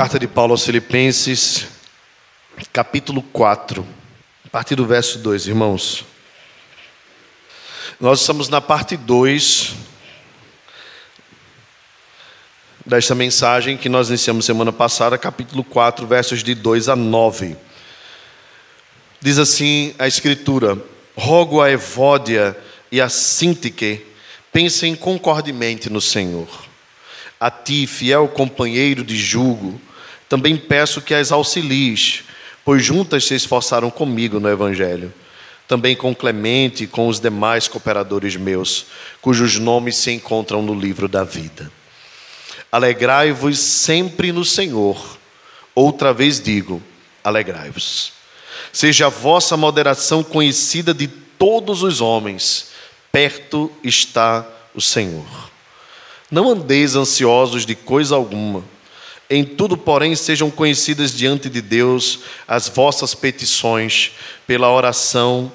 Carta de Paulo aos Filipenses, capítulo 4, a partir do verso 2, irmãos. Nós estamos na parte 2 desta mensagem que nós iniciamos semana passada, capítulo 4, versos de 2 a 9. Diz assim a Escritura: Rogo a Evódia e a Sintique, pensem concordemente no Senhor. A ti, fiel companheiro de julgo, também peço que as auxilies, pois juntas se esforçaram comigo no Evangelho. Também com Clemente e com os demais cooperadores meus, cujos nomes se encontram no livro da vida. Alegrai-vos sempre no Senhor. Outra vez digo: alegrai-vos. Seja a vossa moderação conhecida de todos os homens, perto está o Senhor. Não andeis ansiosos de coisa alguma. Em tudo, porém, sejam conhecidas diante de Deus as vossas petições, pela oração,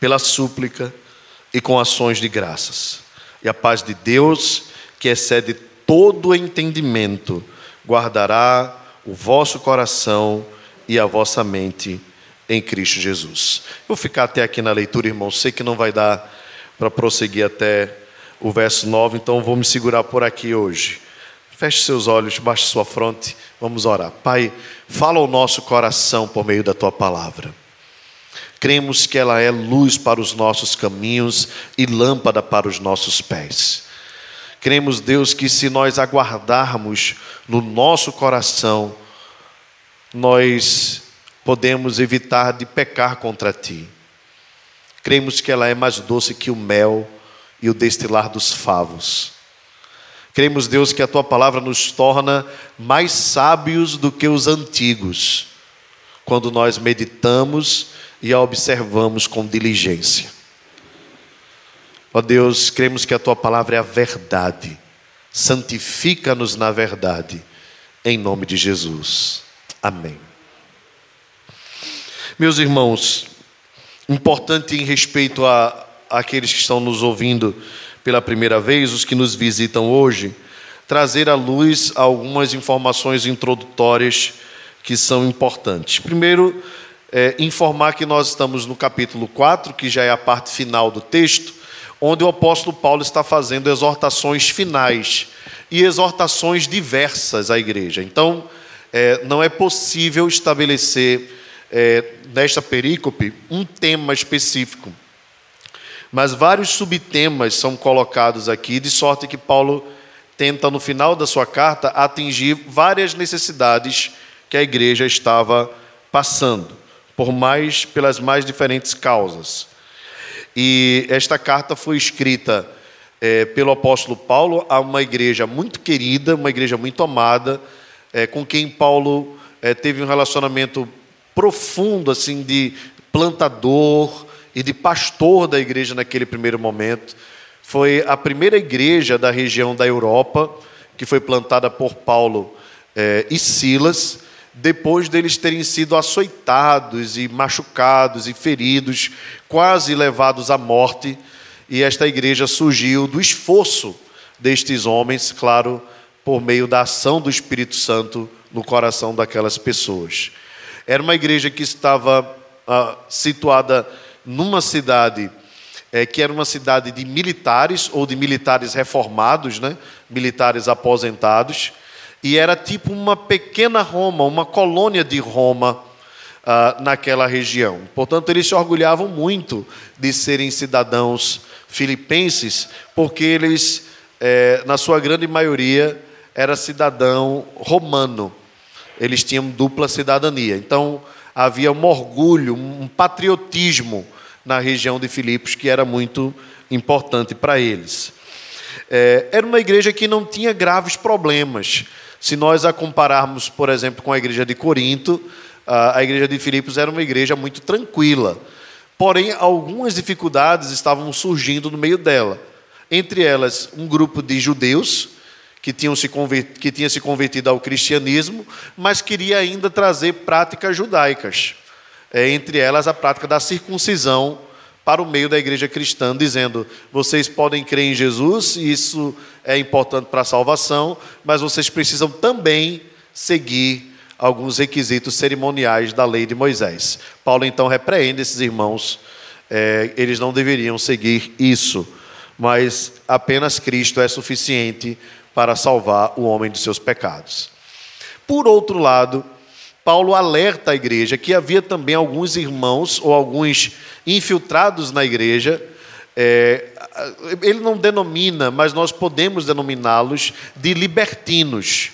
pela súplica e com ações de graças. E a paz de Deus, que excede todo entendimento, guardará o vosso coração e a vossa mente em Cristo Jesus. Vou ficar até aqui na leitura, irmão. Sei que não vai dar para prosseguir até o verso 9, então vou me segurar por aqui hoje. Feche seus olhos, baixe sua fronte, vamos orar. Pai, fala ao nosso coração por meio da tua palavra. Cremos que ela é luz para os nossos caminhos e lâmpada para os nossos pés. Cremos, Deus, que se nós aguardarmos no nosso coração, nós podemos evitar de pecar contra ti. Cremos que ela é mais doce que o mel e o destilar dos favos. Cremos, Deus, que a tua palavra nos torna mais sábios do que os antigos, quando nós meditamos e a observamos com diligência. Ó Deus, cremos que a tua palavra é a verdade. Santifica-nos na verdade, em nome de Jesus. Amém. Meus irmãos, importante em respeito a, aqueles que estão nos ouvindo pela primeira vez, os que nos visitam hoje, trazer à luz algumas informações introdutórias que são importantes. Primeiro, é, informar que nós estamos no capítulo 4, que já é a parte final do texto, onde o apóstolo Paulo está fazendo exortações finais e exortações diversas à igreja. Então, é, não é possível estabelecer é, nesta perícope um tema específico. Mas vários subtemas são colocados aqui, de sorte que Paulo tenta, no final da sua carta, atingir várias necessidades que a igreja estava passando, por mais pelas mais diferentes causas. E esta carta foi escrita é, pelo apóstolo Paulo a uma igreja muito querida, uma igreja muito amada, é, com quem Paulo é, teve um relacionamento profundo, assim, de plantador e de pastor da igreja naquele primeiro momento. Foi a primeira igreja da região da Europa que foi plantada por Paulo eh, e Silas, depois deles terem sido açoitados e machucados e feridos, quase levados à morte. E esta igreja surgiu do esforço destes homens, claro, por meio da ação do Espírito Santo no coração daquelas pessoas. Era uma igreja que estava ah, situada numa cidade é, que era uma cidade de militares ou de militares reformados, né? militares aposentados, e era tipo uma pequena Roma, uma colônia de Roma ah, naquela região. Portanto, eles se orgulhavam muito de serem cidadãos filipenses, porque eles, é, na sua grande maioria, era cidadão romano eles tinham dupla cidadania. Então, havia um orgulho, um patriotismo na região de Filipos que era muito importante para eles. É, era uma igreja que não tinha graves problemas. Se nós a compararmos, por exemplo, com a igreja de Corinto, a igreja de Filipos era uma igreja muito tranquila. Porém, algumas dificuldades estavam surgindo no meio dela. Entre elas, um grupo de judeus que, tinham se que tinha se convertido ao cristianismo, mas queria ainda trazer práticas judaicas, é, entre elas a prática da circuncisão para o meio da igreja cristã, dizendo: vocês podem crer em Jesus, isso é importante para a salvação, mas vocês precisam também seguir alguns requisitos cerimoniais da lei de Moisés. Paulo então repreende esses irmãos, é, eles não deveriam seguir isso, mas apenas Cristo é suficiente para salvar o homem de seus pecados. Por outro lado, Paulo alerta a igreja que havia também alguns irmãos ou alguns infiltrados na igreja. É, ele não denomina, mas nós podemos denominá-los de libertinos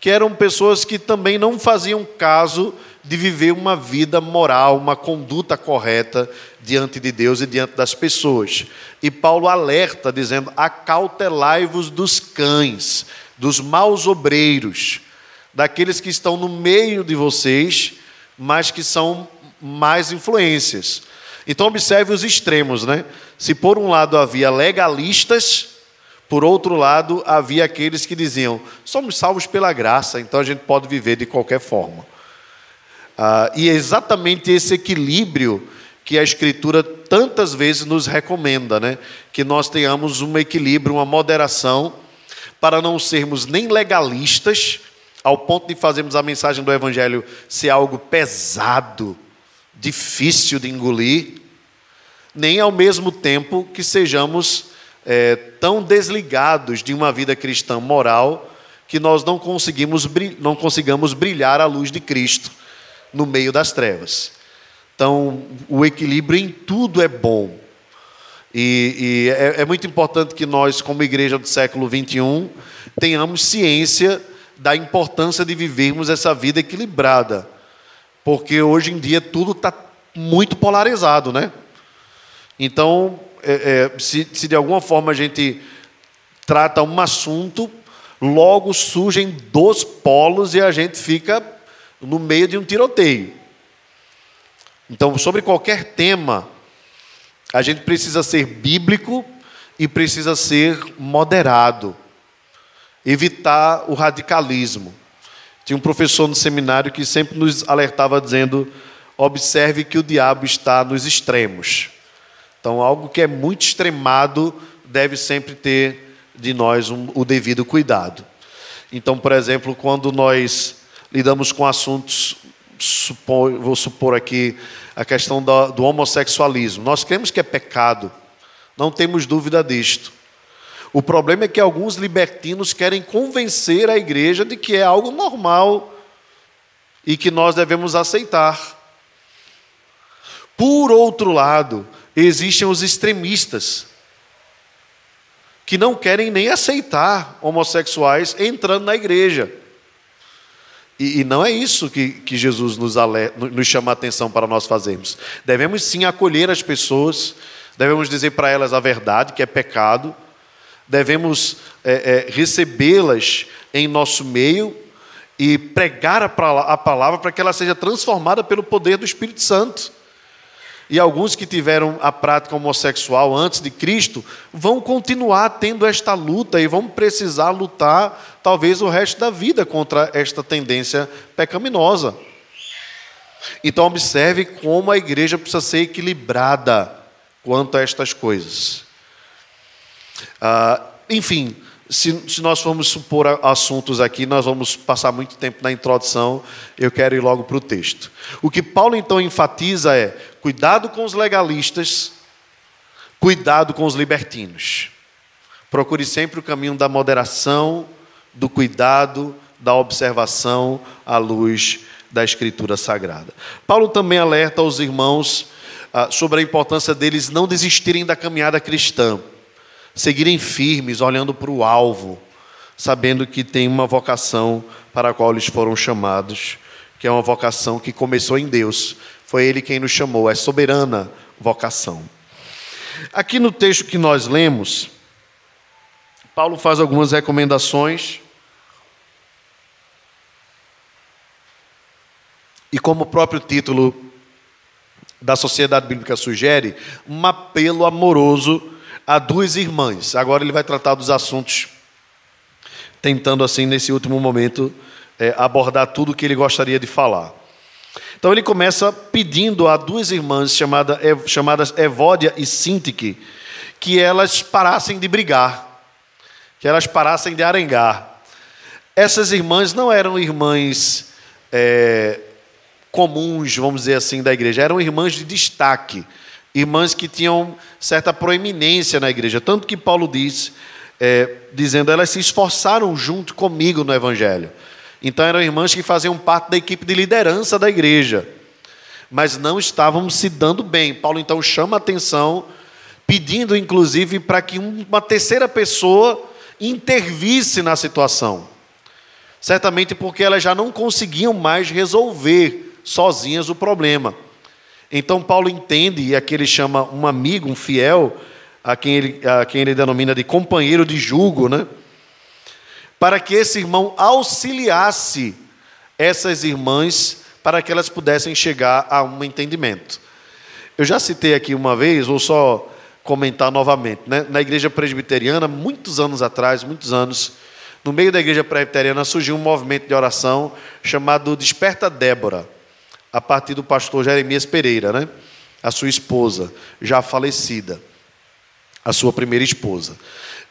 que eram pessoas que também não faziam caso de viver uma vida moral, uma conduta correta diante de Deus e diante das pessoas. E Paulo alerta, dizendo: acautelai-vos dos cães, dos maus obreiros, daqueles que estão no meio de vocês, mas que são mais influências. Então, observe os extremos, né? Se por um lado havia legalistas, por outro lado, havia aqueles que diziam: somos salvos pela graça, então a gente pode viver de qualquer forma. Ah, e é exatamente esse equilíbrio que a Escritura tantas vezes nos recomenda, né? que nós tenhamos um equilíbrio, uma moderação, para não sermos nem legalistas, ao ponto de fazermos a mensagem do Evangelho ser algo pesado, difícil de engolir, nem ao mesmo tempo que sejamos é, tão desligados de uma vida cristã moral que nós não conseguimos não consigamos brilhar a luz de Cristo no meio das trevas. Então, o equilíbrio em tudo é bom. E, e é, é, muito importante que nós, como igreja do século 21, tenhamos ciência da importância de vivermos essa vida equilibrada. Porque hoje em dia tudo está muito polarizado, né? Então, é, é, se, se de alguma forma a gente trata um assunto, logo surgem dois polos e a gente fica no meio de um tiroteio. Então, sobre qualquer tema, a gente precisa ser bíblico e precisa ser moderado, evitar o radicalismo. Tinha um professor no seminário que sempre nos alertava dizendo: observe que o diabo está nos extremos. Então, algo que é muito extremado deve sempre ter de nós um, o devido cuidado. Então, por exemplo, quando nós lidamos com assuntos, supor, vou supor aqui a questão do, do homossexualismo, nós cremos que é pecado, não temos dúvida disto. O problema é que alguns libertinos querem convencer a igreja de que é algo normal e que nós devemos aceitar. Por outro lado, existem os extremistas, que não querem nem aceitar homossexuais entrando na igreja. E, e não é isso que, que Jesus nos, nos chama a atenção para nós fazermos. Devemos sim acolher as pessoas, devemos dizer para elas a verdade, que é pecado, devemos é, é, recebê-las em nosso meio e pregar a, a palavra para que ela seja transformada pelo poder do Espírito Santo. E alguns que tiveram a prática homossexual antes de Cristo vão continuar tendo esta luta e vão precisar lutar, talvez, o resto da vida contra esta tendência pecaminosa. Então, observe como a igreja precisa ser equilibrada quanto a estas coisas. Ah, enfim, se, se, nós formos supor assuntos aqui, nós vamos passar muito tempo na introdução, eu quero ir logo para o texto. O que Paulo então enfatiza é: cuidado com os legalistas, cuidado com os libertinos. Procure sempre o caminho da moderação, do cuidado, da observação à luz da Escritura Sagrada. Paulo também alerta aos irmãos ah, sobre a importância deles não desistirem da caminhada cristã seguirem firmes, olhando para o alvo, sabendo que tem uma vocação para a qual eles foram chamados, que é uma vocação que começou em Deus. Foi Ele quem nos chamou, é soberana vocação. Aqui no texto que nós lemos, Paulo faz algumas recomendações. E como o próprio título da Sociedade Bíblica sugere, um apelo amoroso a duas irmãs. Agora ele vai tratar dos assuntos, tentando assim, nesse último momento, é, abordar tudo o que ele gostaria de falar. Então ele começa pedindo a duas irmãs chamada, chamadas Evódia e Sintique que elas parassem de brigar, que elas parassem de arengar. Essas irmãs não eram irmãs é, comuns, vamos dizer assim, da igreja, eram irmãs de destaque, irmãs que tinham certa proeminência na igreja. Tanto que Paulo diz, é, dizendo, elas se esforçaram junto comigo no evangelho. Então eram irmãs que faziam parte da equipe de liderança da igreja, mas não estavam se dando bem. Paulo então chama a atenção, pedindo inclusive para que uma terceira pessoa intervisse na situação. Certamente porque elas já não conseguiam mais resolver sozinhas o problema. Então Paulo entende, e aqui ele chama um amigo, um fiel, a quem ele, a quem ele denomina de companheiro de julgo, né? para que esse irmão auxiliasse essas irmãs para que elas pudessem chegar a um entendimento. Eu já citei aqui uma vez, vou só comentar novamente. Né? Na igreja presbiteriana, muitos anos atrás, muitos anos, no meio da igreja presbiteriana surgiu um movimento de oração chamado Desperta Débora, a partir do pastor Jeremias Pereira, né? a sua esposa, já falecida, a sua primeira esposa.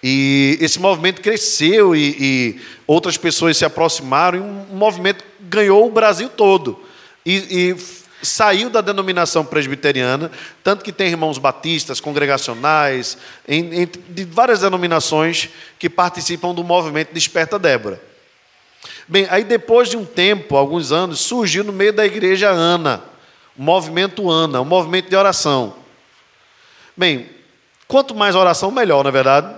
E esse movimento cresceu e, e outras pessoas se aproximaram, e um movimento ganhou o Brasil todo. E, e saiu da denominação presbiteriana, tanto que tem irmãos batistas, congregacionais, em, em, de várias denominações que participam do movimento Desperta Débora. Bem, aí depois de um tempo, alguns anos, surgiu no meio da igreja Ana, o movimento Ana, o movimento de oração. Bem, quanto mais oração, melhor, não é verdade?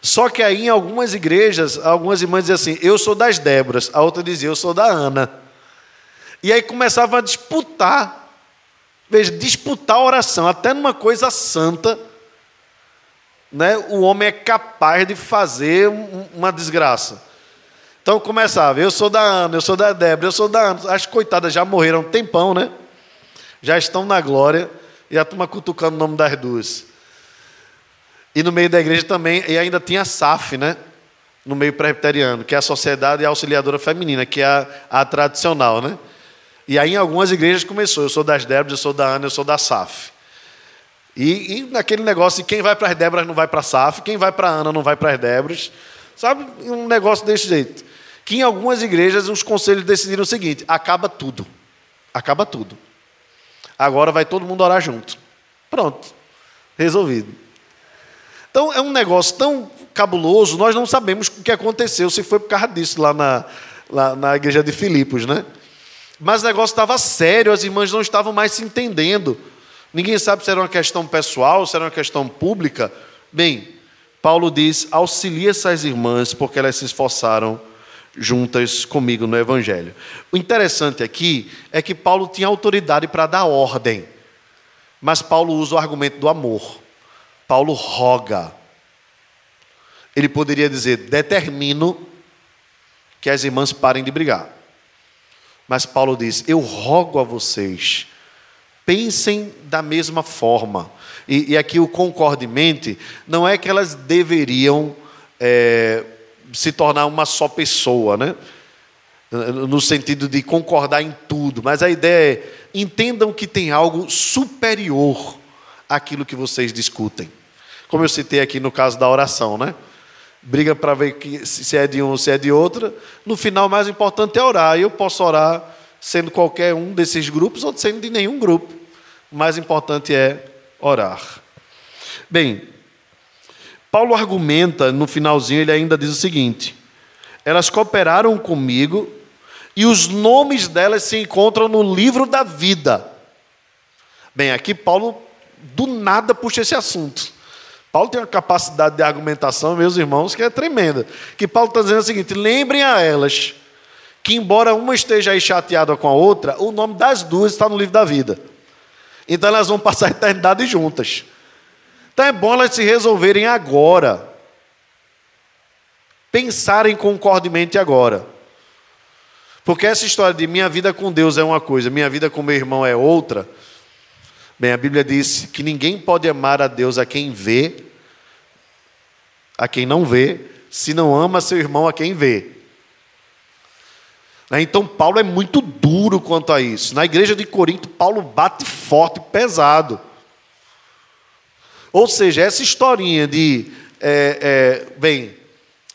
Só que aí em algumas igrejas, algumas irmãs diziam assim: eu sou das Déboras, a outra dizia: eu sou da Ana. E aí começava a disputar, veja, disputar a oração, até numa coisa santa, né, o homem é capaz de fazer uma desgraça. Então começava: eu sou da Ana, eu sou da Débora, eu sou da Ana. As coitadas já morreram um tempão, né? Já estão na glória, e a turma cutucando o nome das duas. E no meio da igreja também, e ainda tinha a SAF, né? No meio presbiteriano, que é a Sociedade Auxiliadora Feminina, que é a, a tradicional, né? E aí em algumas igrejas começou, eu sou das Débora, eu sou da Ana, eu sou da SAF. E, e naquele negócio, quem vai para as Déboras não vai para a SAF, quem vai para a Ana não vai para as Déboras. Sabe, um negócio desse jeito. Que em algumas igrejas os conselhos decidiram o seguinte: acaba tudo. Acaba tudo. Agora vai todo mundo orar junto. Pronto. Resolvido. Então é um negócio tão cabuloso, nós não sabemos o que aconteceu, se foi por causa disso lá na, lá na igreja de Filipos, né? Mas o negócio estava sério, as irmãs não estavam mais se entendendo. Ninguém sabe se era uma questão pessoal, se era uma questão pública. Bem, Paulo diz: auxilia essas irmãs, porque elas se esforçaram juntas comigo no Evangelho. O interessante aqui é que Paulo tinha autoridade para dar ordem, mas Paulo usa o argumento do amor. Paulo roga. Ele poderia dizer: determino que as irmãs parem de brigar. Mas Paulo diz: eu rogo a vocês, pensem da mesma forma. E, e aqui o concordemente não é que elas deveriam é, se tornar uma só pessoa, né? no sentido de concordar em tudo, mas a ideia é: entendam que tem algo superior àquilo que vocês discutem. Como eu citei aqui no caso da oração, né? Briga para ver se é de um ou se é de outra. No final, o mais importante é orar. Eu posso orar sendo qualquer um desses grupos ou sendo de nenhum grupo. O mais importante é orar. Bem, Paulo argumenta no finalzinho, ele ainda diz o seguinte: elas cooperaram comigo e os nomes delas se encontram no livro da vida. Bem, aqui Paulo do nada puxa esse assunto. Paulo tem uma capacidade de argumentação, meus irmãos, que é tremenda. Que Paulo está dizendo o seguinte: lembrem a elas que, embora uma esteja aí chateada com a outra, o nome das duas está no livro da vida. Então elas vão passar a eternidade juntas. Então é bom elas se resolverem agora. Pensarem concordemente agora. Porque essa história de minha vida com Deus é uma coisa, minha vida com meu irmão é outra Bem, a Bíblia diz que ninguém pode amar a Deus a quem vê, a quem não vê, se não ama seu irmão a quem vê. Né, então, Paulo é muito duro quanto a isso. Na igreja de Corinto, Paulo bate forte, pesado. Ou seja, essa historinha de, é, é, bem,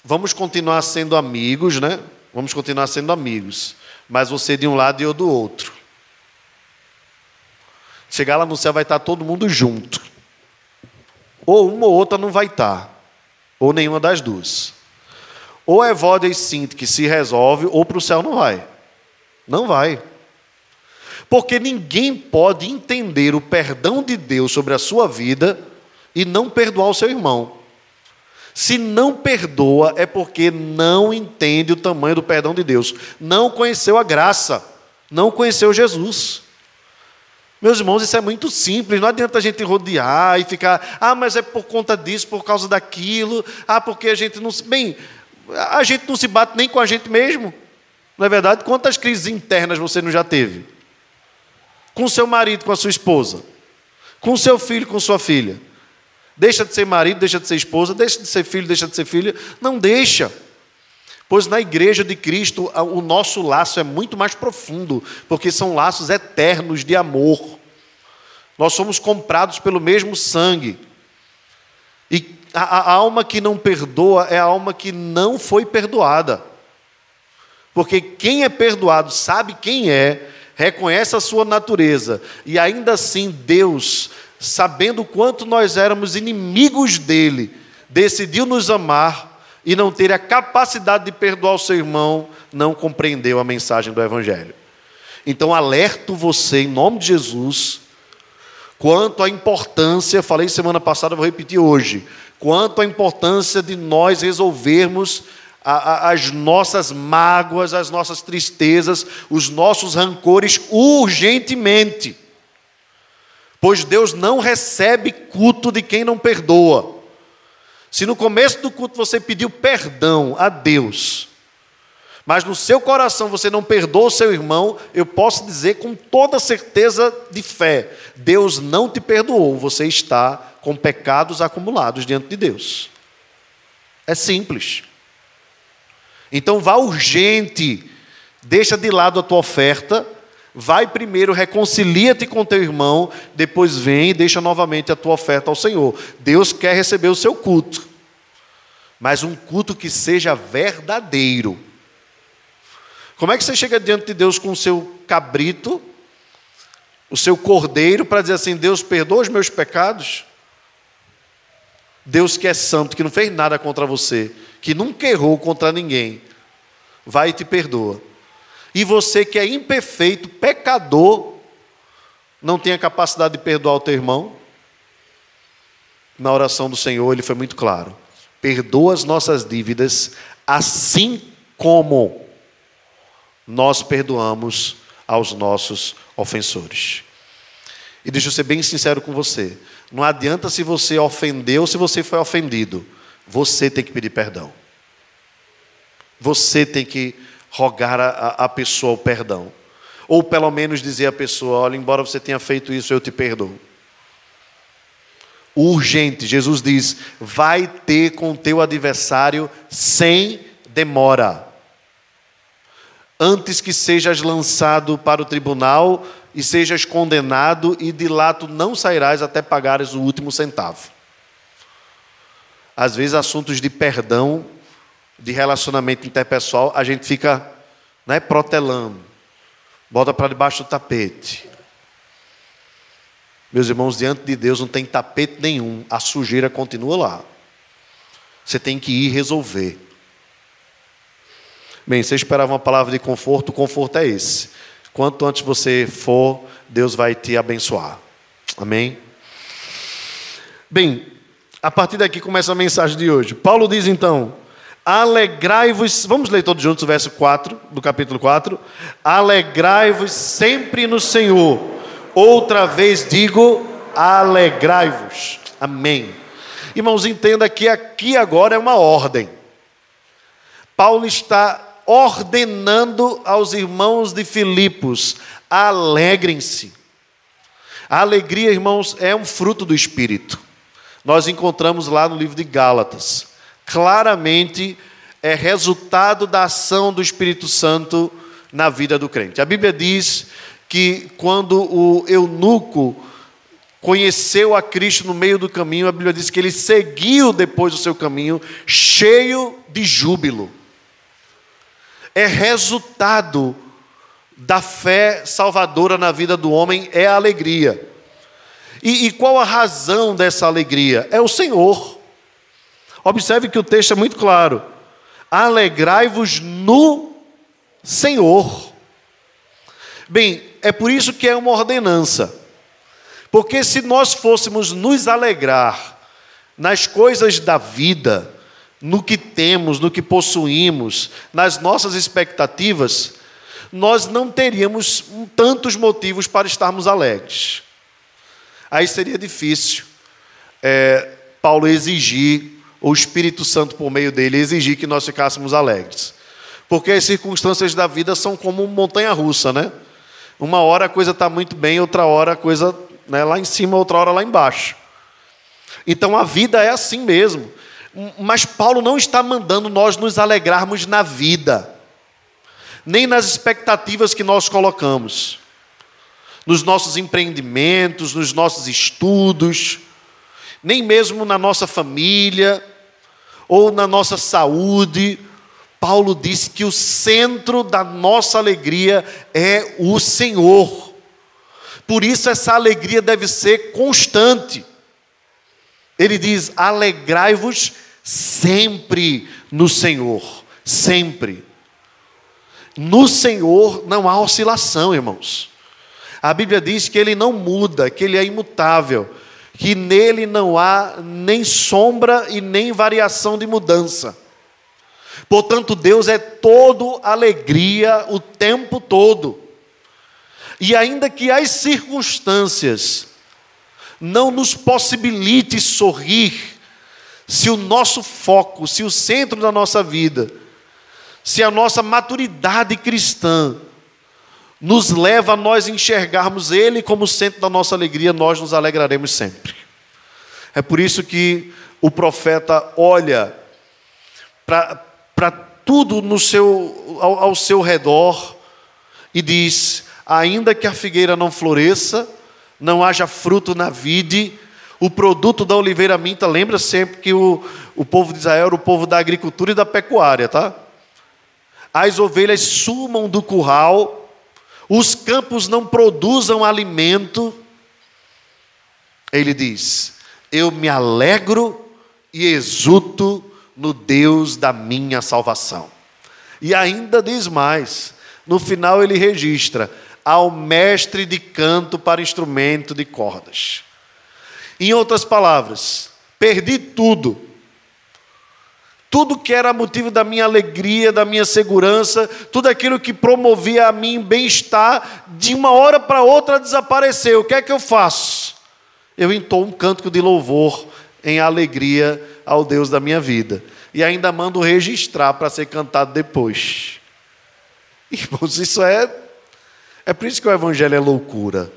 vamos continuar sendo amigos, né? vamos continuar sendo amigos, mas você de um lado e eu do outro. Chegar lá no céu vai estar todo mundo junto. Ou uma ou outra não vai estar, ou nenhuma das duas. Ou é Voda e Cinto que se resolve, ou para o céu não vai. Não vai. Porque ninguém pode entender o perdão de Deus sobre a sua vida e não perdoar o seu irmão. Se não perdoa, é porque não entende o tamanho do perdão de Deus. Não conheceu a graça, não conheceu Jesus. Meus irmãos, isso é muito simples, não adianta a gente rodear e ficar, ah, mas é por conta disso, por causa daquilo, ah, porque a gente não se. Bem, a gente não se bate nem com a gente mesmo. Não é verdade? Quantas crises internas você não já teve? Com seu marido, com a sua esposa, com seu filho, com sua filha. Deixa de ser marido, deixa de ser esposa, deixa de ser filho, deixa de ser filha. Não deixa. Pois na igreja de Cristo o nosso laço é muito mais profundo, porque são laços eternos de amor. Nós somos comprados pelo mesmo sangue. E a, a alma que não perdoa é a alma que não foi perdoada. Porque quem é perdoado sabe quem é, reconhece a sua natureza, e ainda assim Deus, sabendo quanto nós éramos inimigos dele, decidiu nos amar e não ter a capacidade de perdoar o seu irmão, não compreendeu a mensagem do Evangelho. Então, alerto você, em nome de Jesus, quanto à importância, falei semana passada, vou repetir hoje, quanto à importância de nós resolvermos a, a, as nossas mágoas, as nossas tristezas, os nossos rancores urgentemente. Pois Deus não recebe culto de quem não perdoa. Se no começo do culto você pediu perdão a Deus, mas no seu coração você não perdoa o seu irmão, eu posso dizer com toda certeza de fé: Deus não te perdoou, você está com pecados acumulados diante de Deus. É simples. Então vá urgente, deixa de lado a tua oferta, vai primeiro, reconcilia-te com teu irmão, depois vem e deixa novamente a tua oferta ao Senhor. Deus quer receber o seu culto, mas um culto que seja verdadeiro. Como é que você chega diante de Deus com o seu cabrito, o seu cordeiro, para dizer assim: Deus perdoa os meus pecados? Deus que é santo, que não fez nada contra você, que nunca errou contra ninguém, vai e te perdoa. E você que é imperfeito, pecador, não tem a capacidade de perdoar o teu irmão? Na oração do Senhor, ele foi muito claro: perdoa as nossas dívidas, assim como nós perdoamos aos nossos ofensores. E deixa eu ser bem sincero com você: não adianta se você ofendeu, se você foi ofendido, você tem que pedir perdão. Você tem que rogar a, a pessoa o perdão. Ou pelo menos dizer à pessoa: olha, embora você tenha feito isso, eu te perdoo. Urgente, Jesus diz: vai ter com o teu adversário sem demora. Antes que sejas lançado para o tribunal e sejas condenado, e de lá tu não sairás até pagares o último centavo. Às vezes, assuntos de perdão de relacionamento interpessoal, a gente fica né, protelando, bota para debaixo do tapete. Meus irmãos, diante de Deus não tem tapete nenhum, a sujeira continua lá. Você tem que ir resolver. Bem, você esperava uma palavra de conforto, o conforto é esse. Quanto antes você for, Deus vai te abençoar. Amém? Bem, a partir daqui começa a mensagem de hoje. Paulo diz então: Alegrai-vos, vamos ler todos juntos o verso 4 do capítulo 4. Alegrai-vos sempre no Senhor. Outra vez digo, alegrai-vos. Amém. Irmãos, entenda que aqui agora é uma ordem. Paulo está ordenando aos irmãos de Filipos: alegrem-se. A alegria, irmãos, é um fruto do Espírito. Nós encontramos lá no livro de Gálatas claramente é resultado da ação do Espírito Santo na vida do crente. A Bíblia diz que quando o eunuco conheceu a Cristo no meio do caminho, a Bíblia diz que ele seguiu depois do seu caminho cheio de júbilo. é resultado da fé salvadora na vida do homem, é a alegria. E, e qual a razão dessa alegria? É o Senhor. Observe que o texto é muito claro. Alegrai-vos no Senhor. Bem, é por isso que é uma ordenança. Porque se nós fôssemos nos alegrar nas coisas da vida, no que temos, no que possuímos, nas nossas expectativas, nós não teríamos tantos motivos para estarmos alegres. Aí seria difícil é, Paulo exigir, o Espírito Santo, por meio dele, exigir que nós ficássemos alegres. Porque as circunstâncias da vida são como montanha russa, né? Uma hora a coisa está muito bem, outra hora a coisa né, lá em cima, outra hora lá embaixo. Então a vida é assim mesmo. Mas Paulo não está mandando nós nos alegrarmos na vida, nem nas expectativas que nós colocamos, nos nossos empreendimentos, nos nossos estudos, nem mesmo na nossa família ou na nossa saúde. Paulo disse que o centro da nossa alegria é o Senhor. Por isso, essa alegria deve ser constante. Ele diz: alegrai-vos sempre no Senhor, sempre. No Senhor não há oscilação, irmãos. A Bíblia diz que ele não muda, que ele é imutável, que nele não há nem sombra e nem variação de mudança. Portanto, Deus é todo alegria o tempo todo. E ainda que as circunstâncias não nos possibilite sorrir, se o nosso foco, se o centro da nossa vida, se a nossa maturidade cristã nos leva a nós enxergarmos Ele como centro da nossa alegria, nós nos alegraremos sempre. É por isso que o profeta olha para tudo no seu, ao, ao seu redor e diz: ainda que a figueira não floresça, não haja fruto na vide, o produto da oliveira minta, lembra sempre que o, o povo de Israel era o povo da agricultura e da pecuária, tá? As ovelhas sumam do curral, os campos não produzam alimento. Ele diz: Eu me alegro e exulto no Deus da minha salvação. E ainda diz mais: no final ele registra: ao mestre de canto para instrumento de cordas. Em outras palavras, perdi tudo. Tudo que era motivo da minha alegria, da minha segurança, tudo aquilo que promovia a mim bem-estar, de uma hora para outra desapareceu. O que é que eu faço? Eu entoo um cântico de louvor em alegria ao Deus da minha vida. E ainda mando registrar para ser cantado depois. Irmãos, isso é é por isso que o Evangelho é loucura.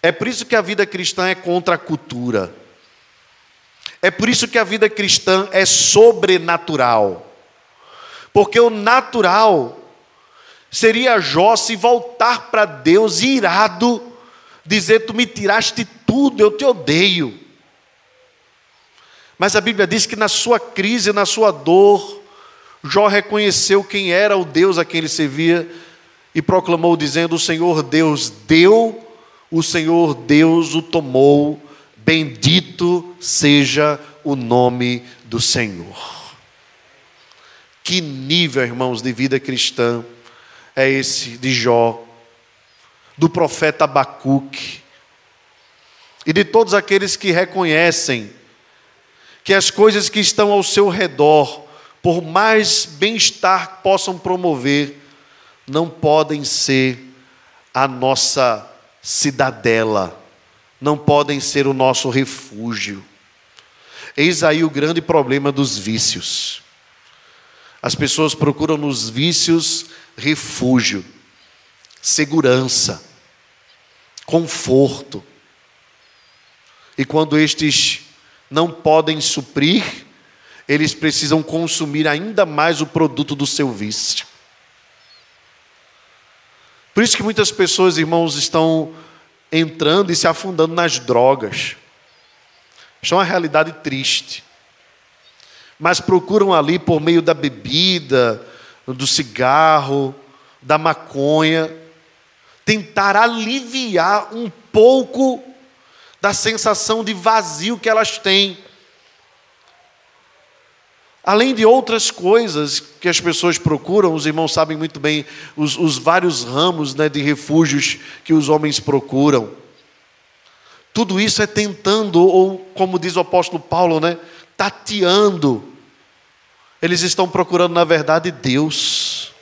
É por isso que a vida cristã é contra a cultura. É por isso que a vida cristã é sobrenatural. Porque o natural seria Jó se voltar para Deus irado, dizer: Tu me tiraste tudo, eu te odeio. Mas a Bíblia diz que na sua crise, na sua dor, Jó reconheceu quem era o Deus a quem ele servia e proclamou, dizendo: O Senhor Deus deu, o Senhor Deus o tomou, bendito seja o nome do Senhor. Que nível, irmãos, de vida cristã é esse de Jó, do profeta Abacuque e de todos aqueles que reconhecem que as coisas que estão ao seu redor, por mais bem-estar possam promover, não podem ser a nossa cidadela, não podem ser o nosso refúgio. Eis aí o grande problema dos vícios. As pessoas procuram nos vícios refúgio, segurança, conforto. E quando estes não podem suprir, eles precisam consumir ainda mais o produto do seu vício. Por isso que muitas pessoas, irmãos, estão entrando e se afundando nas drogas. Isso é uma realidade triste. Mas procuram ali, por meio da bebida, do cigarro, da maconha, tentar aliviar um pouco da sensação de vazio que elas têm. Além de outras coisas que as pessoas procuram, os irmãos sabem muito bem os, os vários ramos né, de refúgios que os homens procuram. Tudo isso é tentando, ou como diz o apóstolo Paulo, né, tateando. Eles estão procurando, na verdade, Deus.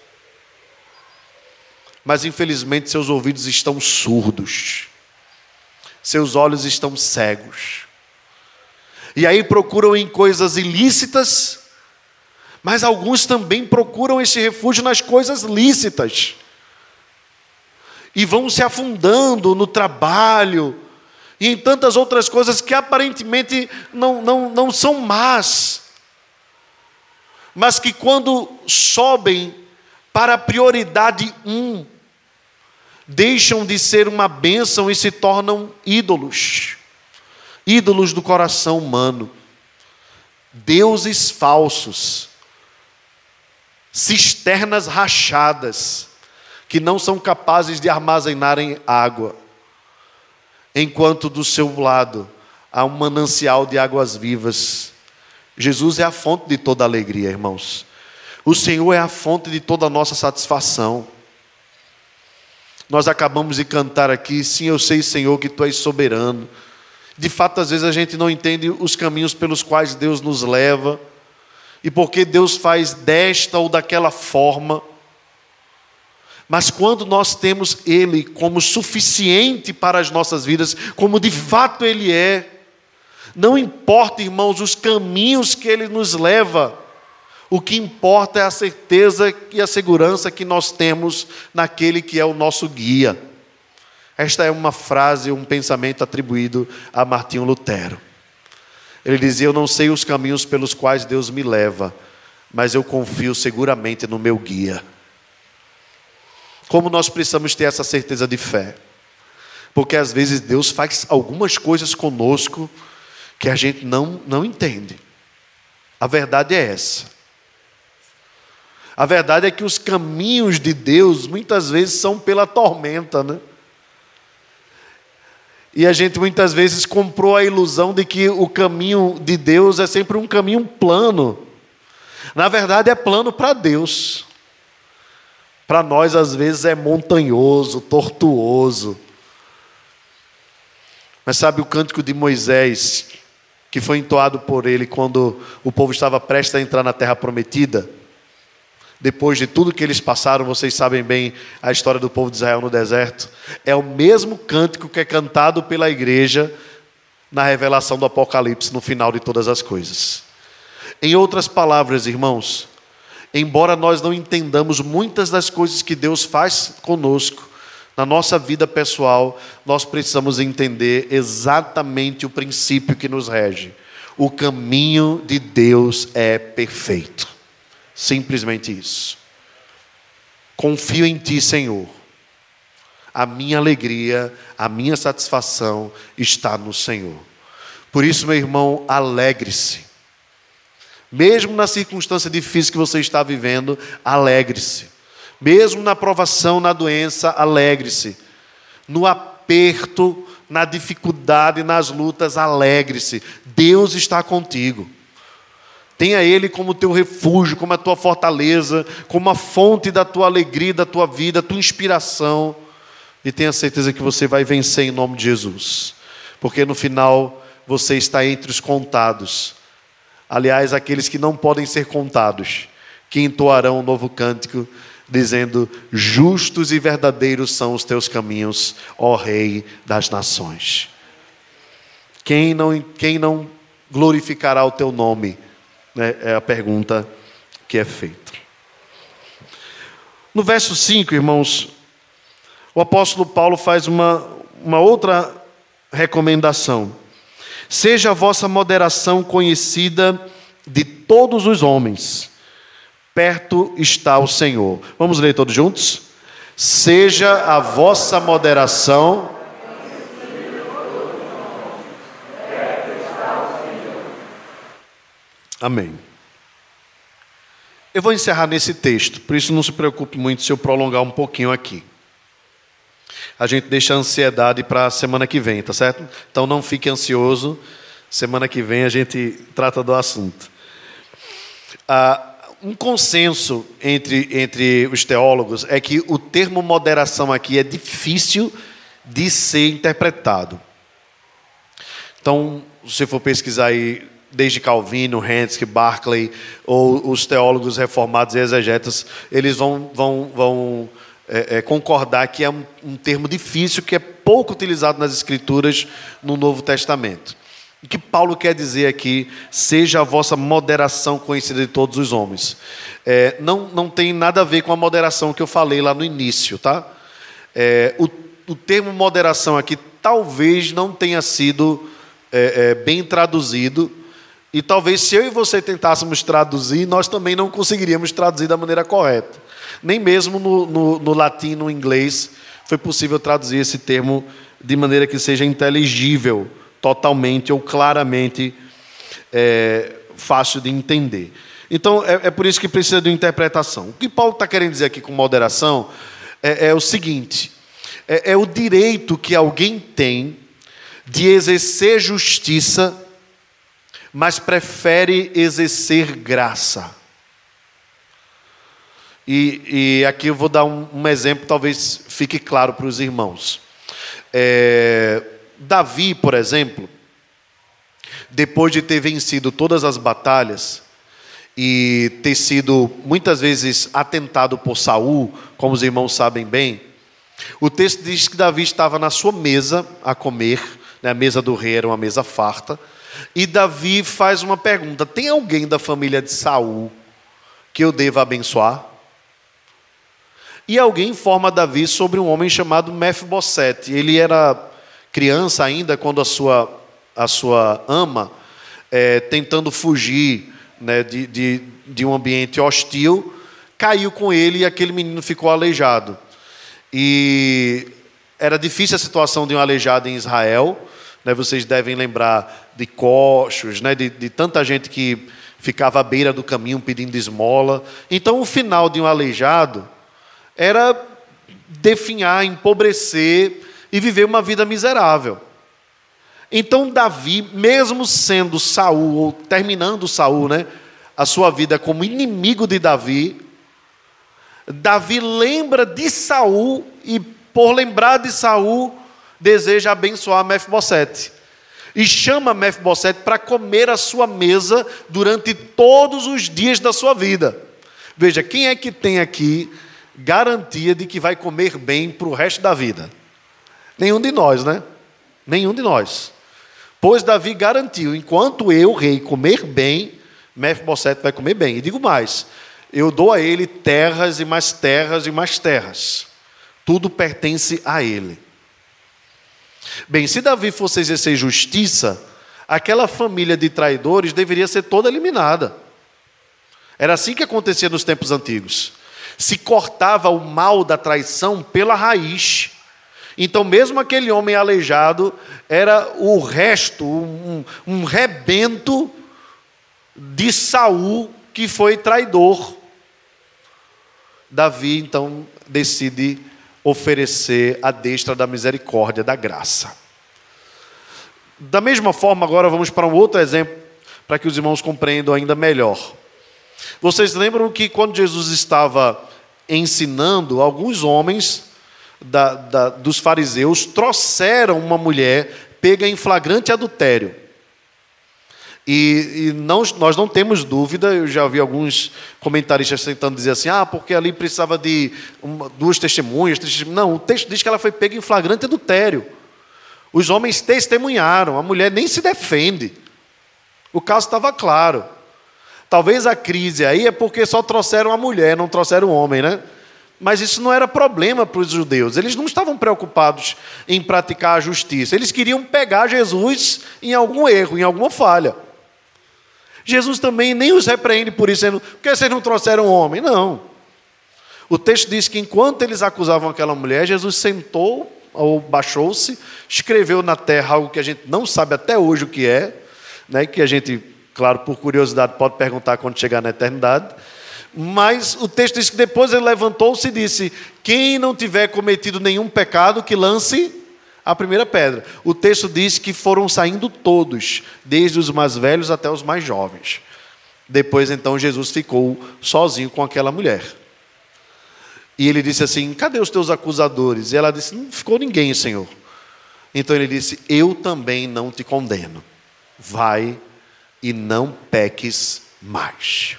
Mas infelizmente seus ouvidos estão surdos, seus olhos estão cegos. E aí procuram em coisas ilícitas, mas alguns também procuram esse refúgio nas coisas lícitas. E vão se afundando no trabalho e em tantas outras coisas que aparentemente não, não, não são más, mas que quando sobem para a prioridade um, deixam de ser uma bênção e se tornam ídolos. Ídolos do coração humano, deuses falsos, cisternas rachadas, que não são capazes de armazenarem água, enquanto do seu lado há um manancial de águas vivas. Jesus é a fonte de toda alegria, irmãos. O Senhor é a fonte de toda a nossa satisfação. Nós acabamos de cantar aqui, sim, eu sei, Senhor, que tu és soberano. De fato, às vezes a gente não entende os caminhos pelos quais Deus nos leva e porque Deus faz desta ou daquela forma. Mas quando nós temos Ele como suficiente para as nossas vidas, como de fato Ele é, não importa, irmãos, os caminhos que Ele nos leva, o que importa é a certeza e a segurança que nós temos naquele que é o nosso guia. Esta é uma frase, um pensamento atribuído a Martinho Lutero. Ele dizia: Eu não sei os caminhos pelos quais Deus me leva, mas eu confio seguramente no meu guia. Como nós precisamos ter essa certeza de fé? Porque às vezes Deus faz algumas coisas conosco que a gente não, não entende. A verdade é essa. A verdade é que os caminhos de Deus muitas vezes são pela tormenta, né? E a gente muitas vezes comprou a ilusão de que o caminho de Deus é sempre um caminho plano. Na verdade, é plano para Deus. Para nós, às vezes, é montanhoso, tortuoso. Mas sabe o cântico de Moisés, que foi entoado por ele quando o povo estava prestes a entrar na terra prometida? Depois de tudo que eles passaram, vocês sabem bem a história do povo de Israel no deserto. É o mesmo cântico que é cantado pela igreja na revelação do Apocalipse, no final de todas as coisas. Em outras palavras, irmãos, embora nós não entendamos muitas das coisas que Deus faz conosco, na nossa vida pessoal, nós precisamos entender exatamente o princípio que nos rege. O caminho de Deus é perfeito. Simplesmente isso. Confio em Ti, Senhor. A minha alegria, a minha satisfação está no Senhor. Por isso, meu irmão, alegre-se. Mesmo na circunstância difícil que você está vivendo, alegre-se. Mesmo na provação, na doença, alegre-se. No aperto, na dificuldade, nas lutas, alegre-se. Deus está contigo. Tenha Ele como teu refúgio, como a tua fortaleza, como a fonte da tua alegria, da tua vida, da tua inspiração. E tenha certeza que você vai vencer em nome de Jesus. Porque no final você está entre os contados. Aliás, aqueles que não podem ser contados, que entoarão um novo cântico, dizendo: Justos e verdadeiros são os teus caminhos, ó Rei das nações. Quem não, quem não glorificará o teu nome? Né, é a pergunta que é feita. No verso 5, irmãos, o apóstolo Paulo faz uma, uma outra recomendação. Seja a vossa moderação conhecida de todos os homens, perto está o Senhor. Vamos ler todos juntos? Seja a vossa moderação Amém. Eu vou encerrar nesse texto, por isso não se preocupe muito se eu prolongar um pouquinho aqui. A gente deixa a ansiedade para a semana que vem, tá certo? Então não fique ansioso. Semana que vem a gente trata do assunto. Ah, um consenso entre, entre os teólogos é que o termo moderação aqui é difícil de ser interpretado. Então, se for pesquisar aí desde Calvino, Henske, Barclay, ou os teólogos reformados e exegetas, eles vão, vão, vão é, é, concordar que é um, um, termo difícil, que é pouco utilizado nas Escrituras no Novo Testamento. O que Paulo quer dizer aqui, seja a vossa moderação conhecida de todos os homens. É, não, não tem nada a ver com a moderação que eu falei lá no início, tá? É, o, o termo moderação aqui talvez não tenha sido é, é, bem traduzido e talvez se eu e você tentássemos traduzir, nós também não conseguiríamos traduzir da maneira correta. Nem mesmo no, no, no latim, no inglês, foi possível traduzir esse termo de maneira que seja inteligível totalmente ou claramente é, fácil de entender. Então, é, é, por isso que precisa de interpretação. O que Paulo está querendo dizer aqui com moderação é, é o seguinte: é, é o direito que alguém tem de exercer justiça mas prefere exercer graça. E, e aqui eu vou dar um, um, exemplo, talvez fique claro para os irmãos. É, Davi, por exemplo, depois de ter vencido todas as batalhas e ter sido muitas vezes atentado por Saul, como os irmãos sabem bem, o texto diz que Davi estava na sua mesa a comer, né, a mesa do rei era uma mesa farta, e Davi faz uma pergunta: tem alguém da família de Saul que eu deva abençoar? E alguém informa Davi sobre um homem chamado Mefibosete. Ele era criança ainda quando a sua, a sua ama, é, tentando fugir né, de, de, de um ambiente hostil, caiu com ele e aquele menino ficou aleijado. E era difícil a situação de um aleijado em Israel. Né, vocês devem lembrar de coxos, né, de, de tanta gente que ficava à beira do caminho pedindo esmola. Então, o final de um aleijado era definhar, empobrecer e viver uma vida miserável. Então, Davi, mesmo sendo Saul, ou terminando Saul, né, a sua vida como inimigo de Davi, Davi lembra de Saul e, por lembrar de Saul, deseja abençoar Mefibosete. E chama Mefibosete para comer a sua mesa durante todos os dias da sua vida. Veja, quem é que tem aqui garantia de que vai comer bem para o resto da vida? Nenhum de nós, né? Nenhum de nós. Pois Davi garantiu: enquanto eu, rei, comer bem, Mefibosete vai comer bem. E digo mais: eu dou a ele terras e mais terras e mais terras. Tudo pertence a ele. Bem, se Davi fosse exercer justiça, aquela família de traidores deveria ser toda eliminada. Era assim que acontecia nos tempos antigos. Se cortava o mal da traição pela raiz. Então, mesmo aquele homem aleijado era o resto, um, um rebento de Saul que foi traidor. Davi então decide oferecer a destra da misericórdia, da graça. Da mesma forma, agora vamos para um outro exemplo, para que os irmãos compreendam ainda melhor. Vocês lembram que quando Jesus estava ensinando, alguns homens da, da, dos fariseus trouxeram uma mulher pega em flagrante adultério. E, e não, nós não temos dúvida, eu já vi alguns comentaristas tentando dizer assim, ah, porque ali precisava de uma, duas testemunhas. Não, o texto diz que ela foi pega em flagrante adultério. Os homens testemunharam, a mulher nem se defende. O caso estava claro. Talvez a crise aí é porque só trouxeram a mulher, não trouxeram o homem, né? Mas isso não era problema para os judeus. Eles não estavam preocupados em praticar a justiça. Eles queriam pegar Jesus em algum erro, em alguma falha. Jesus também nem os repreende por isso, dizendo, porque vocês não trouxeram homem? Não. O texto diz que enquanto eles acusavam aquela mulher, Jesus sentou ou baixou-se, escreveu na terra algo que a gente não sabe até hoje o que é, né, que a gente, claro, por curiosidade, pode perguntar quando chegar na eternidade, Mas o texto diz que depois ele levantou-se e disse: Quem não tiver cometido nenhum pecado, que lance a primeira pedra. O texto diz que foram saindo todos, desde os mais velhos até os mais jovens. Depois, então, Jesus ficou sozinho com aquela mulher. E ele disse assim: Cadê os teus acusadores? E ela disse: Não ficou ninguém, Senhor. Então ele disse: Eu também não te condeno. Vai e não peques mais.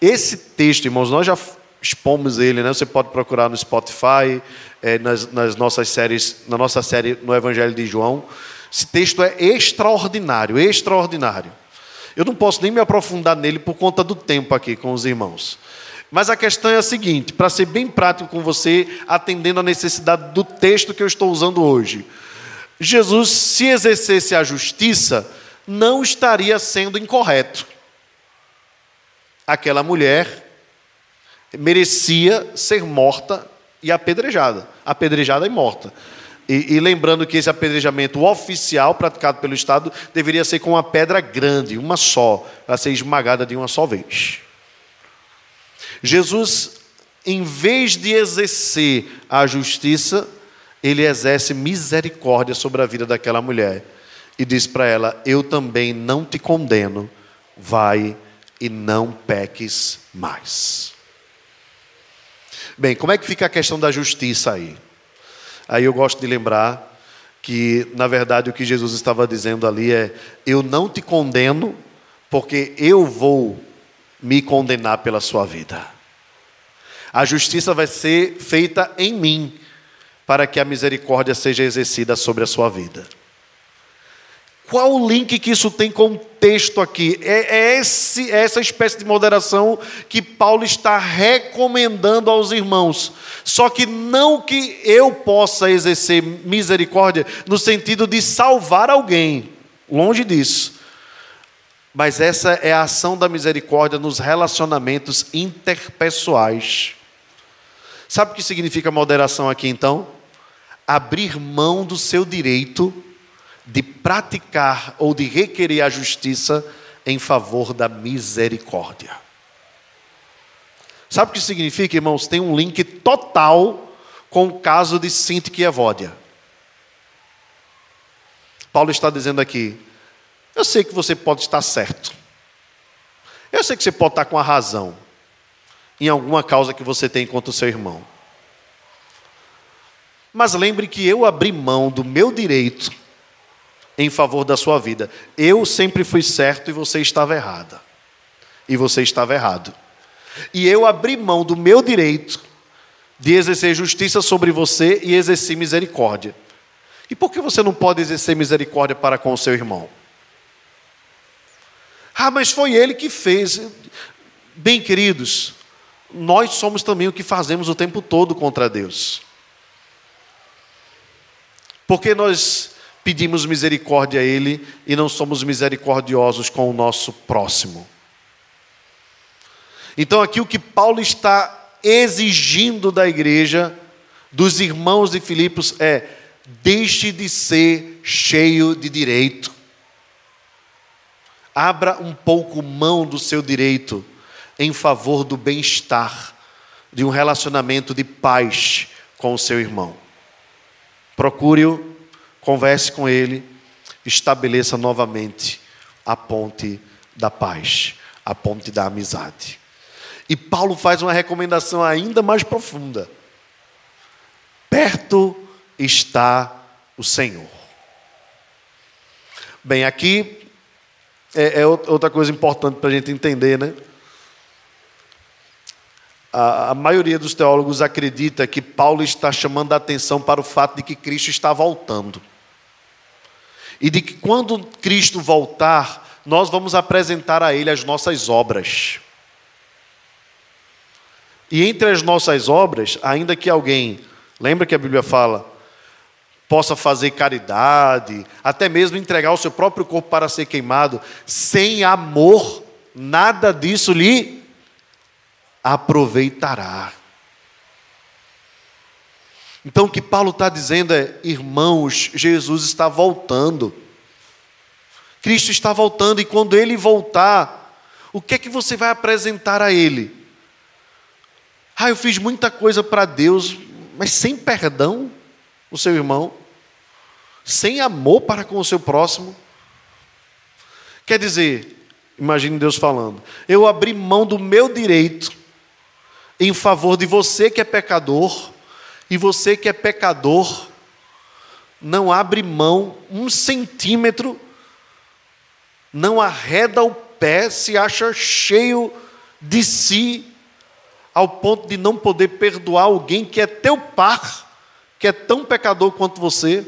Esse texto, irmãos, nós já expomos ele, né? Você pode procurar no Spotify, é, nas, nas, nossas séries, na nossa série no Evangelho de João. Esse texto é extraordinário, extraordinário. Eu não posso nem me aprofundar nele por conta do tempo aqui com os irmãos. Mas a questão é a seguinte, para ser bem prático com você, atendendo à necessidade do texto que eu estou usando hoje. Jesus, se exercesse a justiça, não estaria sendo incorreto. Aquela mulher merecia ser morta e apedrejada. Apedrejada e morta. E, e, lembrando que esse apedrejamento oficial praticado pelo Estado deveria ser com uma pedra grande, uma só, para ser esmagada de uma só vez. Jesus, em vez de exercer a justiça, ele exerce misericórdia sobre a vida daquela mulher e diz para ela: Eu também não te condeno, vai e não peques mais. Bem, como é que fica a questão da justiça aí? Aí eu gosto de lembrar que, na verdade, o que Jesus estava dizendo ali é: Eu não te condeno, porque eu vou me condenar pela sua vida. A justiça vai ser feita em mim, para que a misericórdia seja exercida sobre a sua vida. Qual o link que isso tem com o texto aqui? É, é, esse, é essa espécie de moderação que Paulo está recomendando aos irmãos. Só que não que eu possa exercer misericórdia no sentido de salvar alguém, longe disso. Mas essa é a ação da misericórdia nos relacionamentos interpessoais. Sabe o que significa moderação aqui então? Abrir mão do seu direito de praticar ou de requerer a justiça em favor da misericórdia. Sabe o que significa, irmãos? Tem um link total com o caso de Sintique e Evódia. Paulo está dizendo aqui: eu sei que você pode estar certo. Eu sei que você pode estar com a razão em alguma causa que você tem contra o seu irmão. Mas lembre que eu abri mão do meu direito em favor da sua vida. Eu sempre fui certo e você estava errada. E você estava errado. E eu abri mão do meu direito de exercer justiça sobre você e exercer misericórdia. E por que você não pode exercer misericórdia para com o seu irmão? Ah, mas foi ele que fez. Bem, queridos, nós somos também o que fazemos o tempo todo contra Deus. Porque nós pedimos misericórdia a Ele e não somos misericordiosos com o nosso próximo. Então, aqui o que Paulo está exigindo da igreja, dos irmãos de Filipos, é: deixe de ser cheio de direito. Abra um pouco mão do seu direito em favor do bem-estar, de um relacionamento de paz com o seu irmão. Procure-o converse com ele, estabeleça novamente a ponte da paz, a ponte da amizade. E Paulo faz uma recomendação ainda mais profunda. Perto está o Senhor. Bem, aqui é, é outra coisa importante para a gente entender, né? A, a, maioria dos teólogos acredita que Paulo está chamando a atenção para o fato de que Cristo está voltando e de que quando Cristo voltar, nós vamos apresentar a Ele as nossas obras. E entre as nossas obras, ainda que alguém, lembra que a Bíblia fala, possa fazer caridade, até mesmo entregar o seu próprio corpo para ser queimado, sem amor, nada disso lhe aproveitará. Então o que Paulo está dizendo é: irmãos, Jesus está voltando. Cristo está voltando, e quando ele voltar, O que é que você vai apresentar a Ele? Ah, eu fiz muita coisa para Deus, mas sem perdão o seu irmão, sem amor para com o seu próximo. Quer dizer, imagine Deus falando: eu abri mão do meu direito em favor de você que é pecador, e você que é pecador, não abre mão um centímetro, não arreda o pé, se acha cheio de si, ao ponto de não poder perdoar alguém que é teu par, que é tão pecador quanto você.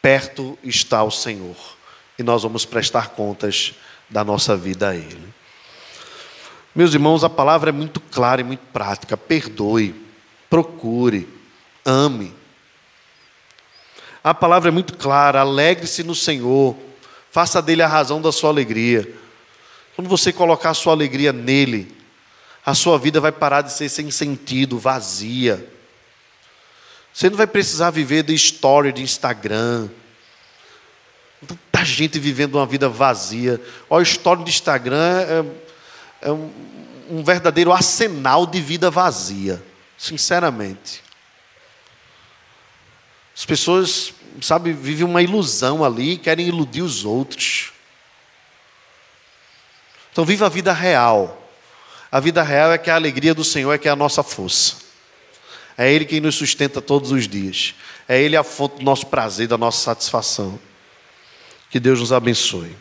Perto está o Senhor, e nós vamos prestar contas da nossa vida a Ele. Meus irmãos, a palavra é muito clara e muito prática. Perdoe, procure, ame. A palavra é muito clara. Alegre-se no Senhor. Faça dele a razão da sua alegria. Quando você colocar a sua alegria nele, a sua vida vai parar de ser sem sentido, vazia. Você não vai precisar viver de história de Instagram. Tanta gente vivendo uma vida vazia. Olha, a história de Instagram é é um, um verdadeiro arsenal de vida vazia, sinceramente. As pessoas, sabe, vivem uma ilusão ali, querem iludir os outros. Então, viva a vida real. A vida real é que a alegria do Senhor é que é a nossa força. É Ele quem nos sustenta todos os dias. É Ele a fonte do nosso prazer, da nossa satisfação. Que Deus nos abençoe.